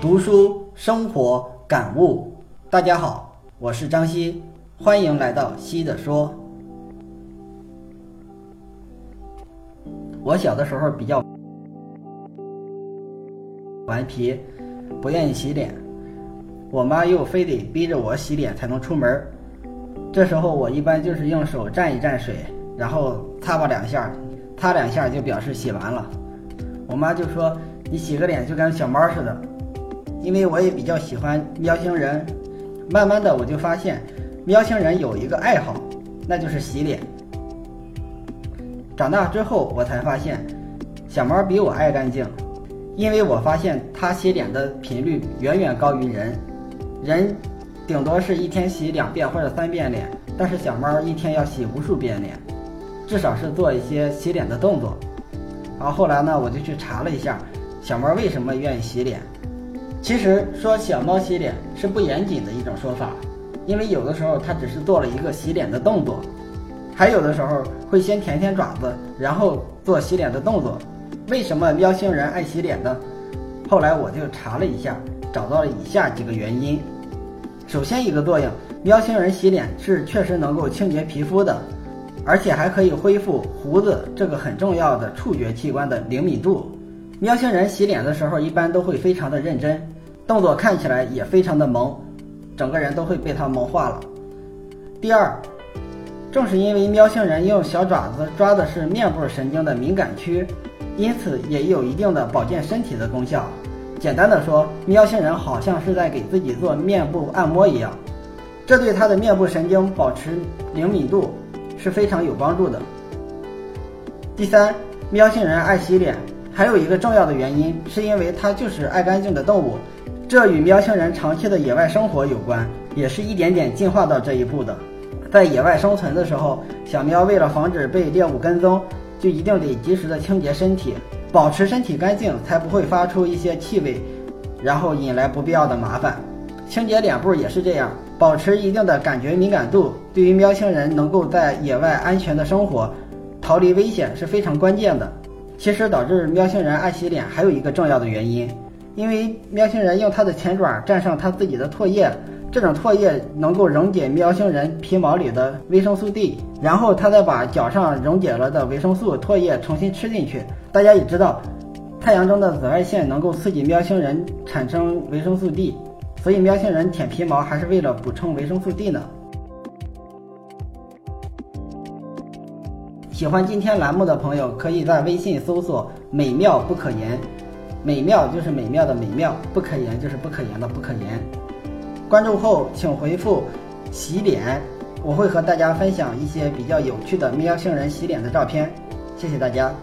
读书生活感悟，大家好，我是张希，欢迎来到希的说。我小的时候比较顽皮，不愿意洗脸，我妈又非得逼着我洗脸才能出门。这时候我一般就是用手蘸一蘸水，然后擦吧两下，擦两下就表示洗完了。我妈就说：“你洗个脸就跟小猫似的。”因为我也比较喜欢喵星人，慢慢的我就发现，喵星人有一个爱好，那就是洗脸。长大之后我才发现，小猫比我爱干净，因为我发现它洗脸的频率远远高于人，人顶多是一天洗两遍或者三遍脸，但是小猫一天要洗无数遍脸，至少是做一些洗脸的动作。然后后来呢，我就去查了一下，小猫为什么愿意洗脸。其实说小猫洗脸是不严谨的一种说法，因为有的时候它只是做了一个洗脸的动作，还有的时候会先舔舔爪子，然后做洗脸的动作。为什么喵星人爱洗脸呢？后来我就查了一下，找到了以下几个原因。首先一个作用，喵星人洗脸是确实能够清洁皮肤的，而且还可以恢复胡子这个很重要的触觉器官的灵敏度。喵星人洗脸的时候，一般都会非常的认真，动作看起来也非常的萌，整个人都会被它萌化了。第二，正是因为喵星人用小爪子抓的是面部神经的敏感区，因此也有一定的保健身体的功效。简单的说，喵星人好像是在给自己做面部按摩一样，这对它的面部神经保持灵敏度是非常有帮助的。第三，喵星人爱洗脸。还有一个重要的原因，是因为它就是爱干净的动物，这与喵星人长期的野外生活有关，也是一点点进化到这一步的。在野外生存的时候，小喵为了防止被猎物跟踪，就一定得及时的清洁身体，保持身体干净，才不会发出一些气味，然后引来不必要的麻烦。清洁脸部也是这样，保持一定的感觉敏感度，对于喵星人能够在野外安全的生活，逃离危险是非常关键的。其实导致喵星人爱洗脸还有一个重要的原因，因为喵星人用它的前爪蘸上它自己的唾液，这种唾液能够溶解喵星人皮毛里的维生素 D，然后它再把脚上溶解了的维生素唾液重新吃进去。大家也知道，太阳中的紫外线能够刺激喵星人产生维生素 D，所以喵星人舔皮毛还是为了补充维生素 D 呢。喜欢今天栏目的朋友，可以在微信搜索“美妙不可言”，美妙就是美妙的美妙，不可言就是不可言的不可言。关注后请回复“洗脸”，我会和大家分享一些比较有趣的喵星人洗脸的照片。谢谢大家。